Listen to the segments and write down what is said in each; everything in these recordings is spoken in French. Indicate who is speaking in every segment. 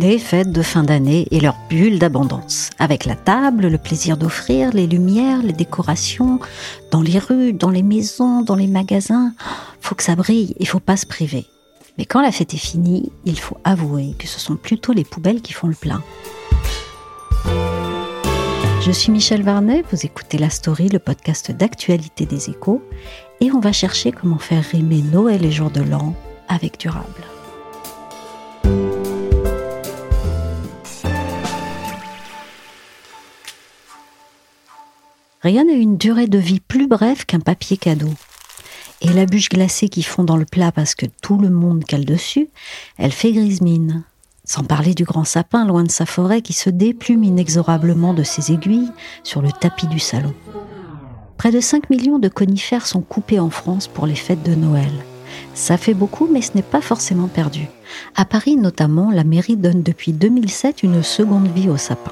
Speaker 1: Les fêtes de fin d'année et leur bulle d'abondance. Avec la table, le plaisir d'offrir, les lumières, les décorations, dans les rues, dans les maisons, dans les magasins. Faut que ça brille, il faut pas se priver. Mais quand la fête est finie, il faut avouer que ce sont plutôt les poubelles qui font le plein. Je suis Michel Varnet, vous écoutez La Story, le podcast d'actualité des échos, et on va chercher comment faire rimer Noël et jour de l'an avec durable. Rien n'a une durée de vie plus brève qu'un papier cadeau. Et la bûche glacée qui fond dans le plat parce que tout le monde cale dessus, elle fait grise mine. Sans parler du grand sapin loin de sa forêt qui se déplume inexorablement de ses aiguilles sur le tapis du salon. Près de 5 millions de conifères sont coupés en France pour les fêtes de Noël. Ça fait beaucoup, mais ce n'est pas forcément perdu. À Paris notamment, la mairie donne depuis 2007 une seconde vie au sapin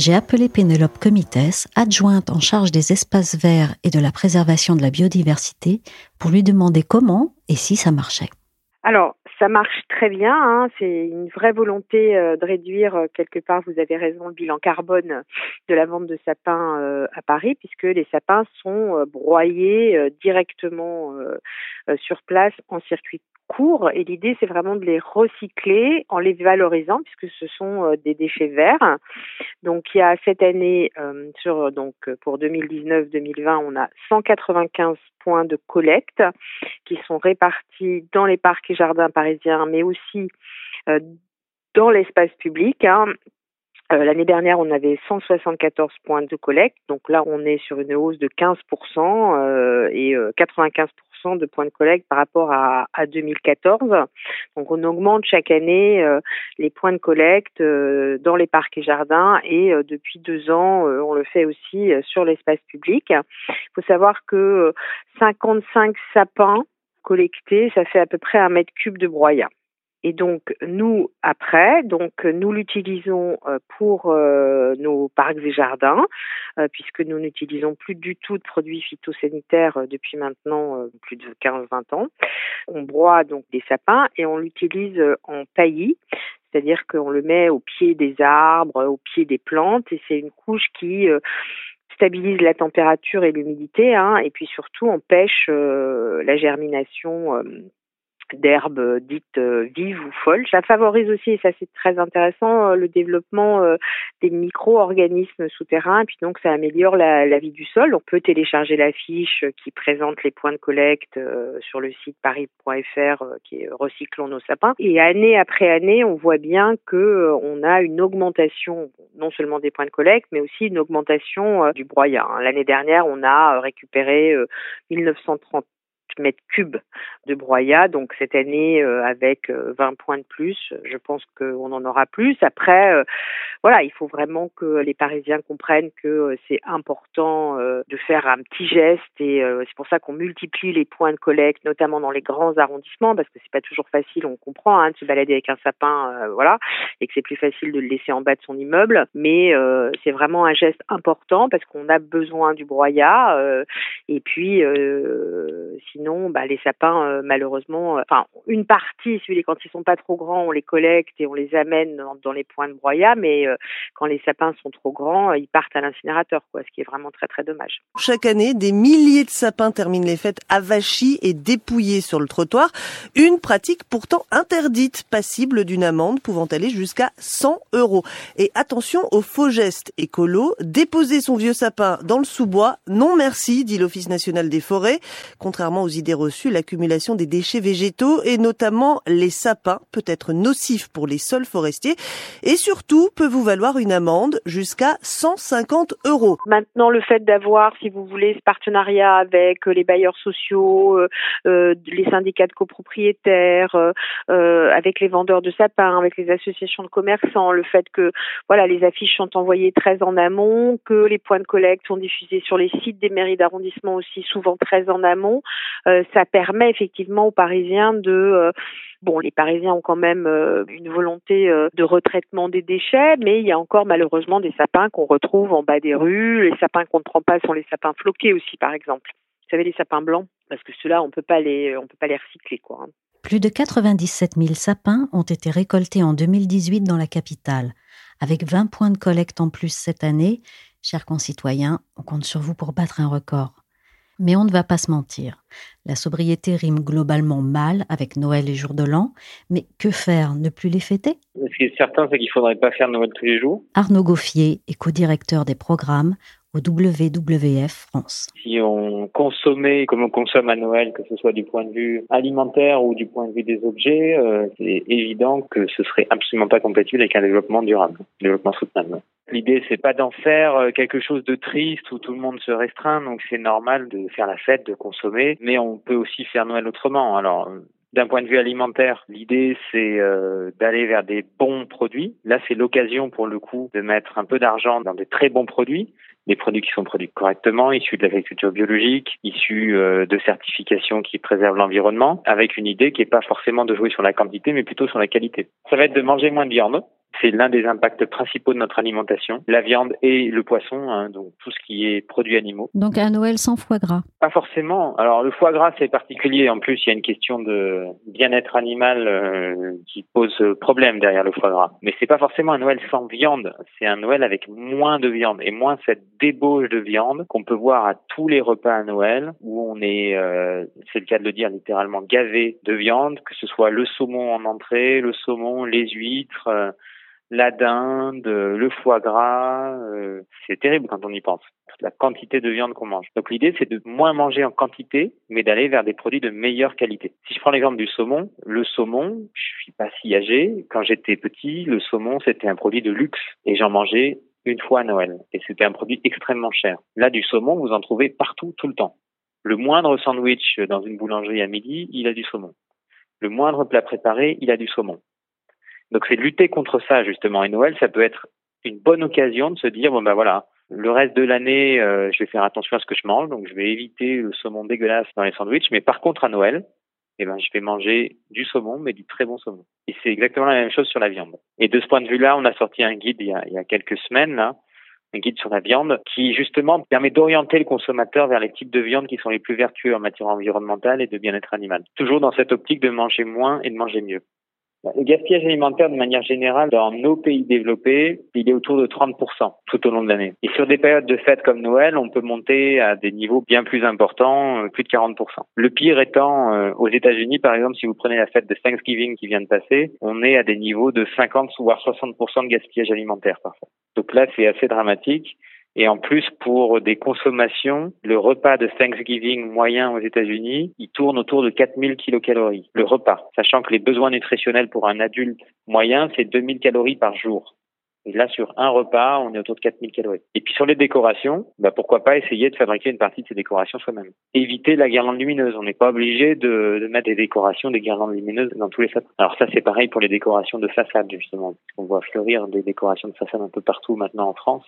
Speaker 1: j'ai appelé Pénélope Comites, adjointe en charge des espaces verts et de la préservation de la biodiversité, pour lui demander comment et si ça marchait.
Speaker 2: Alors, ça marche très bien. Hein. C'est une vraie volonté euh, de réduire, euh, quelque part, vous avez raison, le bilan carbone de la vente de sapins euh, à Paris, puisque les sapins sont broyés directement sur place en circuit court et l'idée c'est vraiment de les recycler en les valorisant puisque ce sont des déchets verts. Donc il y a cette année donc pour 2019-2020 on a 195 points de collecte qui sont répartis dans les parcs et jardins parisiens, mais aussi euh, dans l'espace public. Hein. Euh, l'année dernière, on avait 174 points de collecte, donc là, on est sur une hausse de 15% euh, et 95% de points de collecte par rapport à, 2014. Donc on augmente chaque année les points de collecte dans les parcs et jardins et depuis deux ans, on le fait aussi sur l'espace public. Il faut savoir que 55 sapins collectés, ça fait à peu près un mètre cube de broyat. Et donc nous après, donc nous l'utilisons euh, pour euh, nos parcs et jardins, euh, puisque nous n'utilisons plus du tout de produits phytosanitaires depuis maintenant plus de 15-20 ans. On broie donc des sapins et on l'utilise en paillis, c'est-à-dire qu'on le met au pied des arbres, au pied des plantes, et c'est une couche qui stabilise la température et l'humidité, hein, et puis surtout empêche la germination d'herbes euh, dites euh, vives ou folles. Ça favorise aussi, et ça c'est très intéressant, euh, le développement des micro-organismes souterrains, et puis donc ça améliore la, la, vie du sol. On peut télécharger la fiche qui présente les points de collecte sur le site paris.fr qui est Recyclons nos sapins. Et année après année, on voit bien que on a une augmentation non seulement des points de collecte, mais aussi une augmentation du broyat. L'année dernière, on a récupéré 1930 mètres cubes de broyat. Donc cette année, euh, avec 20 euh, points de plus, je pense qu'on en aura plus. Après, euh, voilà, il faut vraiment que les Parisiens comprennent que c'est important de faire un petit geste et c'est pour ça qu'on multiplie les points de collecte, notamment dans les grands arrondissements, parce que c'est pas toujours facile, on comprend, hein, de se balader avec un sapin, voilà, et que c'est plus facile de le laisser en bas de son immeuble. Mais c'est vraiment un geste important parce qu'on a besoin du broyat. et puis, sinon sinon, bah, les sapins, euh, malheureusement, euh, enfin, une partie, celui quand ils sont pas trop grands, on les collecte et on les amène dans, les points de broyat, mais euh, quand les sapins sont trop grands, ils partent à l'incinérateur, quoi, ce qui est vraiment très très dommage.
Speaker 3: Chaque année, des milliers de sapins terminent les fêtes avachis et dépouillés sur le trottoir. Une pratique pourtant interdite, passible d'une amende pouvant aller jusqu'à 100 euros. Et attention aux faux gestes écolos. Déposer son vieux sapin dans le sous-bois, non merci, dit l'Office national des forêts. Contrairement aux idées reçues, l'accumulation des déchets végétaux et notamment les sapins peut être nocif pour les sols forestiers et surtout peut vous valoir une amende jusqu'à 150 euros.
Speaker 2: Maintenant, le fait d'avoir, si vous voulez, ce partenariat avec euh, les bailleurs sociaux, euh, euh, les syndicats de copropriétaires, avec les vendeurs de sapins, avec les associations de commerçants, le fait que voilà, les affiches sont envoyées très en amont, que les points de collecte sont diffusés sur les sites des mairies d'arrondissement aussi souvent très en amont, ça permet effectivement aux Parisiens de euh, Bon, les Parisiens ont quand même euh, une volonté de retraitement des déchets, mais il y a encore malheureusement des sapins qu'on retrouve en bas des rues. Les sapins qu'on ne prend pas sont les sapins floqués aussi, par exemple. Vous savez, les sapins blancs, parce que ceux-là, on on peut pas les recycler, quoi. Hein.
Speaker 1: Plus de 97 000 sapins ont été récoltés en 2018 dans la capitale. Avec 20 points de collecte en plus cette année, chers concitoyens, on compte sur vous pour battre un record. Mais on ne va pas se mentir. La sobriété rime globalement mal avec Noël et jour de l'an, mais que faire Ne plus les fêter?
Speaker 4: Ce qui est certain, c'est qu'il ne faudrait pas faire Noël tous les jours.
Speaker 1: Arnaud Gauffier est co-directeur des programmes au WWF France.
Speaker 4: Si on consommait comme on consomme à Noël, que ce soit du point de vue alimentaire ou du point de vue des objets, euh, c'est évident que ce serait absolument pas compatible avec un développement durable, un développement soutenable. L'idée, c'est pas d'en faire euh, quelque chose de triste où tout le monde se restreint, donc c'est normal de faire la fête, de consommer, mais on peut aussi faire Noël autrement. Alors, d'un point de vue alimentaire, l'idée c'est euh, d'aller vers des bons produits. Là, c'est l'occasion pour le coup de mettre un peu d'argent dans des très bons produits, des produits qui sont produits correctement, issus de l'agriculture biologique, issus euh, de certifications qui préservent l'environnement, avec une idée qui n'est pas forcément de jouer sur la quantité, mais plutôt sur la qualité. Ça va être de manger moins de viande, c'est l'un des impacts principaux de notre alimentation, la viande et le poisson, hein, donc tout ce qui est produits animaux.
Speaker 1: Donc un Noël sans foie gras
Speaker 4: Pas forcément. Alors le foie gras c'est particulier. En plus, il y a une question de bien-être animal euh, qui pose problème derrière le foie gras. Mais c'est pas forcément un Noël sans viande. C'est un Noël avec moins de viande et moins cette débauche de viande qu'on peut voir à tous les repas à Noël où on est, euh, c'est le cas de le dire littéralement, gavé de viande, que ce soit le saumon en entrée, le saumon, les huîtres. Euh, la dinde, le foie gras, euh, c'est terrible quand on y pense, la quantité de viande qu'on mange. Donc l'idée, c'est de moins manger en quantité, mais d'aller vers des produits de meilleure qualité. Si je prends l'exemple du saumon, le saumon, je suis pas si âgé, quand j'étais petit, le saumon, c'était un produit de luxe et j'en mangeais une fois à Noël. Et c'était un produit extrêmement cher. Là, du saumon, vous en trouvez partout, tout le temps. Le moindre sandwich dans une boulangerie à midi, il a du saumon. Le moindre plat préparé, il a du saumon. Donc c'est lutter contre ça justement. Et Noël, ça peut être une bonne occasion de se dire bon ben voilà, le reste de l'année, euh, je vais faire attention à ce que je mange, donc je vais éviter le saumon dégueulasse dans les sandwichs. Mais par contre à Noël, eh ben je vais manger du saumon, mais du très bon saumon. Et c'est exactement la même chose sur la viande. Et de ce point de vue-là, on a sorti un guide il y a, il y a quelques semaines un guide sur la viande qui justement permet d'orienter le consommateur vers les types de viande qui sont les plus vertueux en matière environnementale et de bien-être animal. Toujours dans cette optique de manger moins et de manger mieux. Le gaspillage alimentaire, de manière générale, dans nos pays développés, il est autour de 30% tout au long de l'année. Et sur des périodes de fêtes comme Noël, on peut monter à des niveaux bien plus importants, euh, plus de 40%. Le pire étant, euh, aux États-Unis, par exemple, si vous prenez la fête de Thanksgiving qui vient de passer, on est à des niveaux de 50 voire 60% de gaspillage alimentaire parfois. Donc là, c'est assez dramatique. Et en plus, pour des consommations, le repas de Thanksgiving moyen aux États-Unis, il tourne autour de 4000 kilocalories. Le repas, sachant que les besoins nutritionnels pour un adulte moyen, c'est 2000 calories par jour. Et là, sur un repas, on est autour de 4000 calories. Et puis sur les décorations, bah pourquoi pas essayer de fabriquer une partie de ces décorations soi-même. Éviter la guirlande lumineuse. On n'est pas obligé de, de, mettre des décorations, des guirlandes lumineuses dans tous les sapins. Alors ça, c'est pareil pour les décorations de façade, justement. On voit fleurir des décorations de façade un peu partout maintenant en France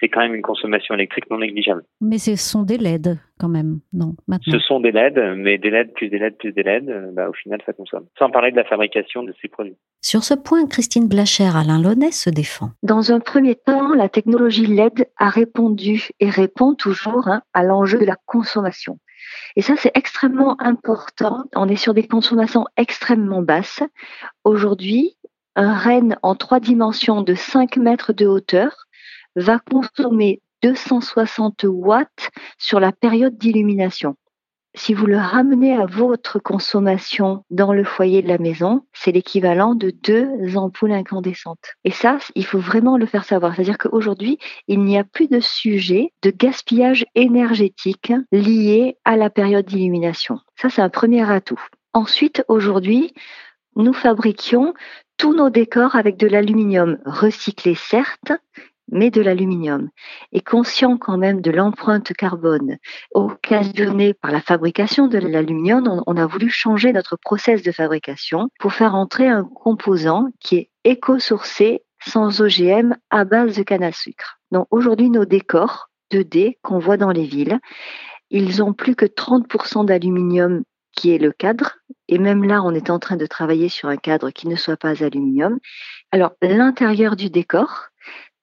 Speaker 4: c'est quand même une consommation électrique non négligeable.
Speaker 1: Mais ce sont des LED quand même, non maintenant.
Speaker 4: Ce sont des LED, mais des LED plus des LED plus des LED, euh, bah, au final ça consomme. Sans parler de la fabrication de ces produits.
Speaker 1: Sur ce point, Christine Blacher, Alain Launay se défend.
Speaker 5: Dans un premier temps, la technologie LED a répondu et répond toujours hein, à l'enjeu de la consommation. Et ça, c'est extrêmement important. On est sur des consommations extrêmement basses. Aujourd'hui, un renne en trois dimensions de 5 mètres de hauteur va consommer 260 watts sur la période d'illumination. Si vous le ramenez à votre consommation dans le foyer de la maison, c'est l'équivalent de deux ampoules incandescentes. Et ça, il faut vraiment le faire savoir. C'est-à-dire qu'aujourd'hui, il n'y a plus de sujet de gaspillage énergétique lié à la période d'illumination. Ça, c'est un premier atout. Ensuite, aujourd'hui, nous fabriquions tous nos décors avec de l'aluminium recyclé, certes, mais de l'aluminium. Et conscient quand même de l'empreinte carbone occasionnée par la fabrication de l'aluminium, on, a voulu changer notre process de fabrication pour faire entrer un composant qui est éco-sourcé sans OGM à base de canne à sucre. Donc aujourd'hui, nos décors 2D qu'on voit dans les villes, ils ont plus que 30% d'aluminium qui est le cadre. Et même là, on est en train de travailler sur un cadre qui ne soit pas aluminium. Alors, l'intérieur du décor,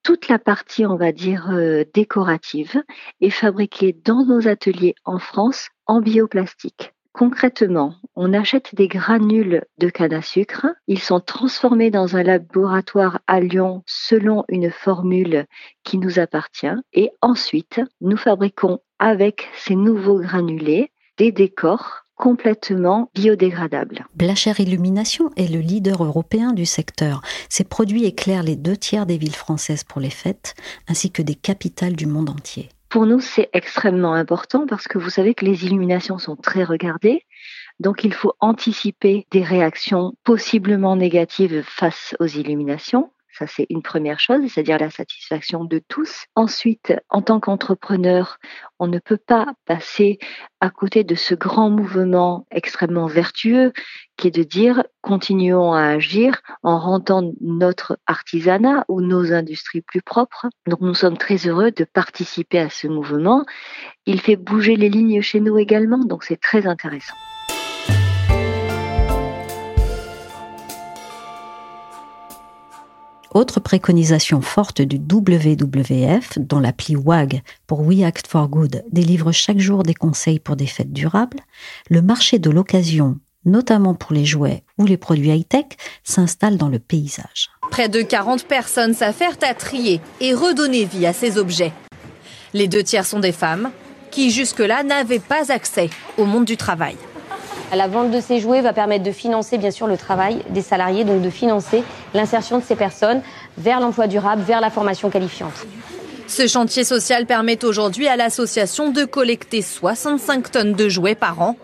Speaker 5: toute la partie, on va dire, euh, décorative est fabriquée dans nos ateliers en France en bioplastique. Concrètement, on achète des granules de canne à sucre. Ils sont transformés dans un laboratoire à Lyon selon une formule qui nous appartient. Et ensuite, nous fabriquons avec ces nouveaux granulés des décors complètement biodégradable.
Speaker 1: Blacher Illumination est le leader européen du secteur. Ses produits éclairent les deux tiers des villes françaises pour les fêtes, ainsi que des capitales du monde entier.
Speaker 5: Pour nous, c'est extrêmement important parce que vous savez que les illuminations sont très regardées. Donc, il faut anticiper des réactions possiblement négatives face aux illuminations. Ça, c'est une première chose, c'est-à-dire la satisfaction de tous. Ensuite, en tant qu'entrepreneur, on ne peut pas passer à côté de ce grand mouvement extrêmement vertueux qui est de dire continuons à agir en rendant notre artisanat ou nos industries plus propres. Donc nous sommes très heureux de participer à ce mouvement. Il fait bouger les lignes chez nous également, donc c'est très intéressant.
Speaker 1: Autre préconisation forte du WWF, dont l'appli WAG pour We Act for Good délivre chaque jour des conseils pour des fêtes durables, le marché de l'occasion, notamment pour les jouets ou les produits high-tech, s'installe dans le paysage.
Speaker 6: Près de 40 personnes s'affairent à trier et redonner vie à ces objets. Les deux tiers sont des femmes qui jusque-là n'avaient pas accès au monde du travail.
Speaker 7: La vente de ces jouets va permettre de financer bien sûr le travail des salariés, donc de financer l'insertion de ces personnes vers l'emploi durable, vers la formation qualifiante.
Speaker 6: Ce chantier social permet aujourd'hui à l'association de collecter 65 tonnes de jouets par an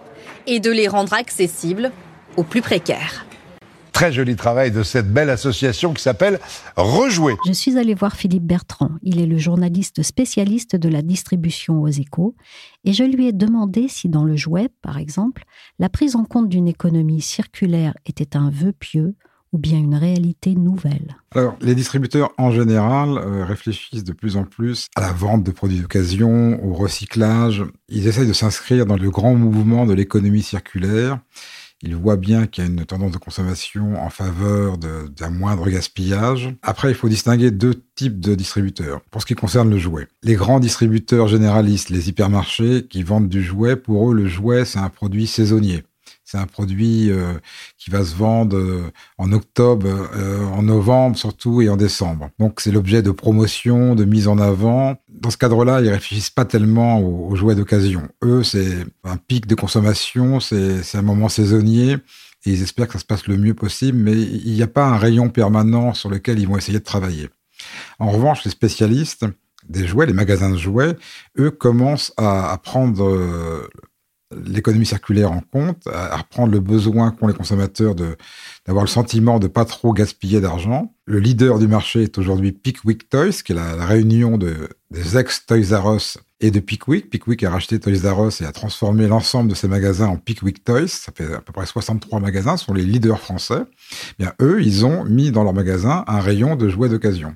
Speaker 6: et de les rendre accessibles aux plus précaires
Speaker 8: très joli travail de cette belle association qui s'appelle Rejouer.
Speaker 1: Je suis allée voir Philippe Bertrand. Il est le journaliste spécialiste de la distribution aux échos. Et je lui ai demandé si dans le jouet, par exemple, la prise en compte d'une économie circulaire était un vœu pieux ou bien une réalité nouvelle
Speaker 9: Alors, les distributeurs en général euh, réfléchissent de plus en plus à la vente de produits d'occasion, au recyclage. Ils essayent de s'inscrire dans le grand mouvement de l'économie circulaire il voit bien qu'il y a une tendance de consommation en faveur d'un moindre gaspillage. Après, il faut distinguer deux types de distributeurs. Pour ce qui concerne le jouet, les grands distributeurs généralistes, les hypermarchés qui vendent du jouet, pour eux, le jouet, c'est un produit saisonnier. C'est un produit euh, qui va se vendre euh, en octobre, euh, en novembre surtout et en décembre. Donc c'est l'objet de promotion, de mise en avant. Dans ce cadre-là, ils réfléchissent pas tellement aux, jouets d'occasion. Eux, c'est un pic de consommation, c'est un moment saisonnier et ils espèrent que ça se passe le mieux possible, mais il n'y a pas un rayon permanent sur lequel ils vont essayer de travailler. En revanche, les spécialistes des jouets, les magasins de jouets, eux commencent à prendre l'économie circulaire en compte, à reprendre le besoin qu'ont les consommateurs d'avoir le sentiment de pas trop gaspiller d'argent. Le leader du marché est aujourd'hui Pickwick Toys, qui est la, réunion de, des ex Toys R Us et de Pickwick. Pickwick a racheté Toys R Us et a transformé l'ensemble de ses magasins en Pickwick Toys. Ça fait à peu près 63 magasins, ce sont les leaders français. Bien, eux, ils ont mis dans leur magasin un rayon de jouets d'occasion.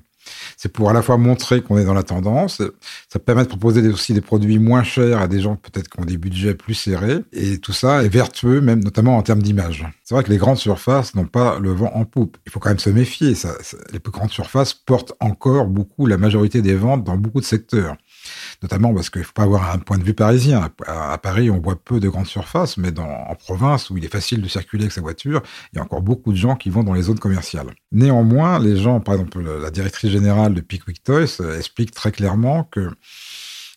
Speaker 9: C'est pour à la fois montrer qu'on est dans la tendance, ça permet de proposer aussi des produits moins chers à des gens peut-être qui ont des budgets plus serrés, et tout ça est vertueux, même notamment en termes d'image. C'est vrai que les grandes surfaces n'ont pas le vent en poupe. Il faut quand même se méfier. Les plus grandes surfaces portent encore beaucoup la majorité des ventes dans beaucoup de secteurs notamment parce qu'il ne faut pas avoir un point de vue parisien. À, Paris, on voit peu de grandes surfaces, mais en province, où il est facile de circuler avec sa voiture, il y a encore beaucoup de gens qui vont dans les zones commerciales. Néanmoins, les gens, par exemple, la directrice générale de Pickwick Toys euh, explique très clairement que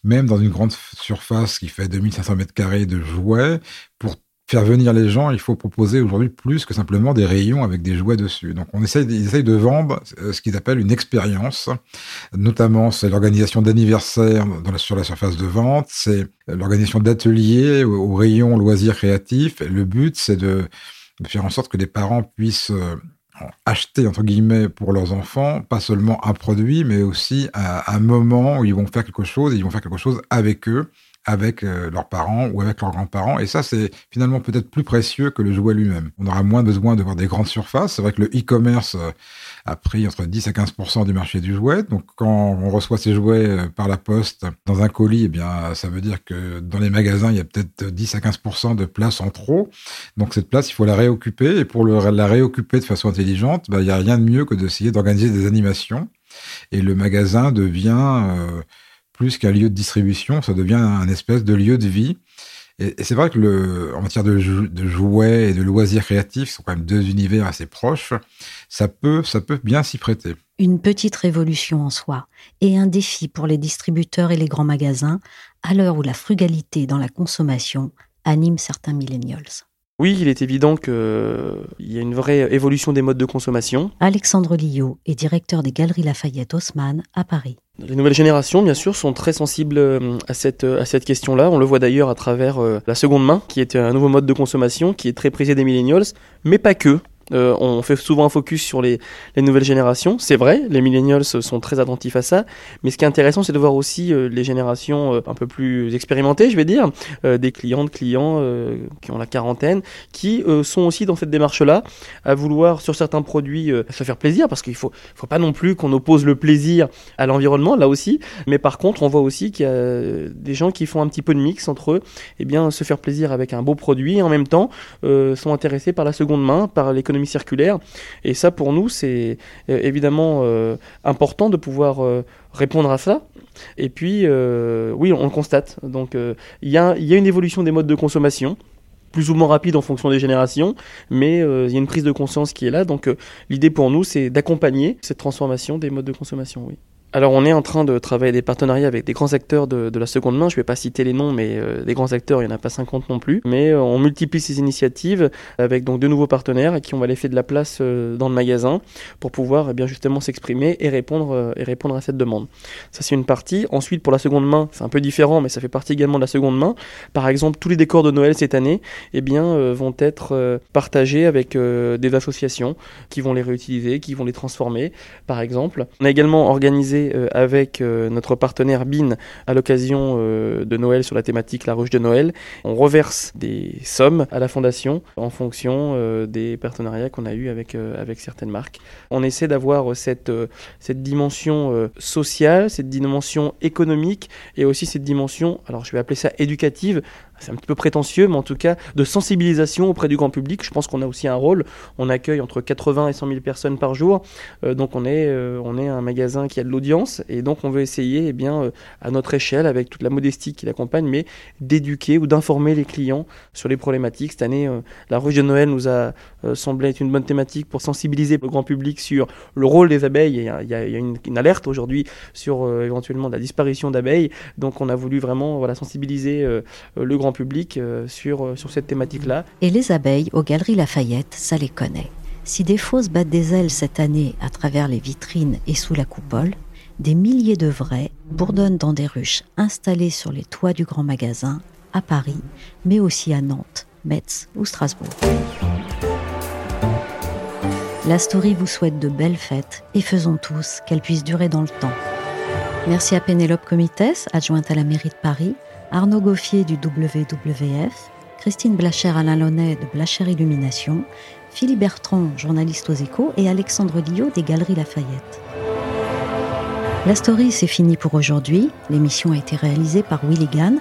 Speaker 9: même dans une grande surface qui fait 2500 mètres carrés de jouets, pour faire venir les gens, il faut proposer aujourd'hui plus que simplement des rayons avec des jouets dessus. Donc on essaye, ils essayent de vendre euh, ce qu'ils appellent une expérience. Notamment, c'est l'organisation d'anniversaires sur la surface de vente, c'est l'organisation d'ateliers au, rayon loisirs créatifs. Le but, c'est de, faire en sorte que les parents puissent euh, acheter entre guillemets pour leurs enfants pas seulement un produit mais aussi un moment où ils vont faire quelque chose et ils vont faire quelque chose avec eux avec euh, leurs parents ou avec leurs grands-parents. Et ça, c'est finalement peut-être plus précieux que le jouet lui-même. On aura moins besoin de voir des grandes surfaces. C'est vrai que le e-commerce euh, a pris entre 10 et 15% du marché du jouet. Donc, quand on reçoit ces jouets euh, par la poste dans un colis, eh bien, ça veut dire que dans les magasins, il y a peut-être 10 à 15 de place en trop. Donc, cette place, il faut la réoccuper. Et pour la réoccuper de façon intelligente, bah, il n'y a rien de mieux que d'essayer d'organiser des animations. Et le magasin devient plus qu'un lieu de distribution, ça devient un espèce de lieu de vie. Et, c'est vrai que le, en matière de, jouets et de loisirs créatifs, ce sont quand même deux univers assez proches, ça peut, ça peut bien s'y prêter.
Speaker 1: Une petite révolution en soi et un défi pour les distributeurs et les grands magasins à l'heure où la frugalité dans la consommation anime certains millennials.
Speaker 10: Oui, il est évident qu'il y a une vraie évolution des modes de consommation.
Speaker 1: Alexandre Lillot est directeur des Galeries Lafayette Haussmann à Paris.
Speaker 10: Les nouvelles générations, bien sûr, sont très sensibles euh, à cette, à cette question-là. On le voit d'ailleurs à travers euh, la seconde main, qui est un nouveau mode de consommation, qui est très prisé des millennials, mais pas que. Euh, on fait souvent un focus sur les, nouvelles générations. C'est vrai, les millennials sont très attentifs à ça. Mais ce qui est intéressant, c'est de voir aussi euh, les générations euh, un peu plus expérimentées, je vais dire, des clientes, clients qui ont la quarantaine, qui sont aussi dans cette démarche-là, à vouloir sur certains produits se faire plaisir, parce qu'il faut, faut pas non plus qu'on oppose le plaisir à l'environnement, là aussi. Mais par contre, on voit aussi qu'il y a des gens qui font un petit peu de mix entre eux, et eh bien, se faire plaisir avec un beau produit, et en même temps sont intéressés par la seconde main, par l'économie circulaire. Et ça, pour nous, c'est euh, évidemment euh, important de pouvoir euh, répondre à ça. Et puis, oui, on le constate. Donc, il y, a, y a une évolution des modes de consommation plus ou moins rapide en fonction des générations, mais il y a une prise de conscience qui est là. Donc l'idée pour nous, c'est d'accompagner cette transformation des modes de consommation. Oui. Alors on est en train de travailler des partenariats avec des grands acteurs de, la seconde main. Je ne vais pas citer les noms, mais euh, des grands acteurs, il n'y en a pas 50 non plus. Mais euh, on multiplie ces initiatives avec donc de nouveaux partenaires et qui ont laisser de la place euh, dans le magasin pour pouvoir eh bien justement s'exprimer et répondre et répondre à cette demande. Ça c'est une partie. Ensuite pour la seconde main, c'est un peu différent, mais ça fait partie également de la seconde main. Par exemple, tous les décors de Noël cette année, eh bien vont être partagés avec des associations qui vont les réutiliser, qui vont les transformer. Par exemple, on a également organisé euh, avec euh, notre partenaire BIN à l'occasion euh, de Noël sur la thématique La Ruche de Noël. On reverse des sommes à la fondation en fonction des partenariats qu'on a eus avec, avec certaines marques. On essaie d'avoir cette, cette dimension sociale, cette dimension économique et aussi cette dimension, alors je vais appeler ça éducative, c'est un petit peu prétentieux, mais en tout cas de sensibilisation auprès du grand public. Je pense qu'on a aussi un rôle. On accueille entre 80 et 100 000 personnes par jour, euh, donc on est, euh, on est un magasin qui a de l'audience, et donc on veut essayer, eh bien, euh, à notre échelle, avec toute la modestie qui l'accompagne, mais d'éduquer ou d'informer les clients sur les problématiques. Cette année, la rue de Noël nous a semblé être une bonne thématique pour sensibiliser le grand public sur le rôle des abeilles. Il y a, il y a une, une, alerte aujourd'hui sur éventuellement la disparition d'abeilles, donc on a voulu vraiment voilà, sensibiliser le grand public euh, sur, euh, sur cette thématique-là.
Speaker 1: Et les abeilles aux Galeries Lafayette, ça les connaît. Si des fausses battent des ailes cette année à travers les vitrines et sous la coupole, des milliers de vrais bourdonnent dans des ruches installées sur les toits du grand magasin, à Paris, mais aussi à Nantes, Metz ou Strasbourg. La story vous souhaite de belles fêtes et faisons tous qu'elles puissent durer dans le temps. Merci à Pénélope Comites, adjointe à la mairie de Paris, Arnaud Goffier du WWF, Christine Blacher-Alain Launay de Blacher Illumination, Philippe Bertrand, journaliste aux échos, et Alexandre Lillot des Galeries Lafayette. La story, c'est fini pour aujourd'hui. L'émission a été réalisée par Willy Gann.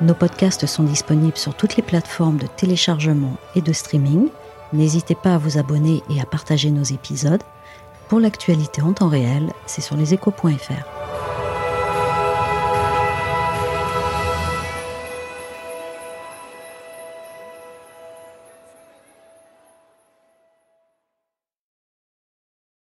Speaker 1: Nos podcasts sont disponibles sur toutes les plateformes de téléchargement et de streaming. N'hésitez pas à vous abonner et à partager nos épisodes. Pour l'actualité en temps réel, c'est sur leséchos.fr.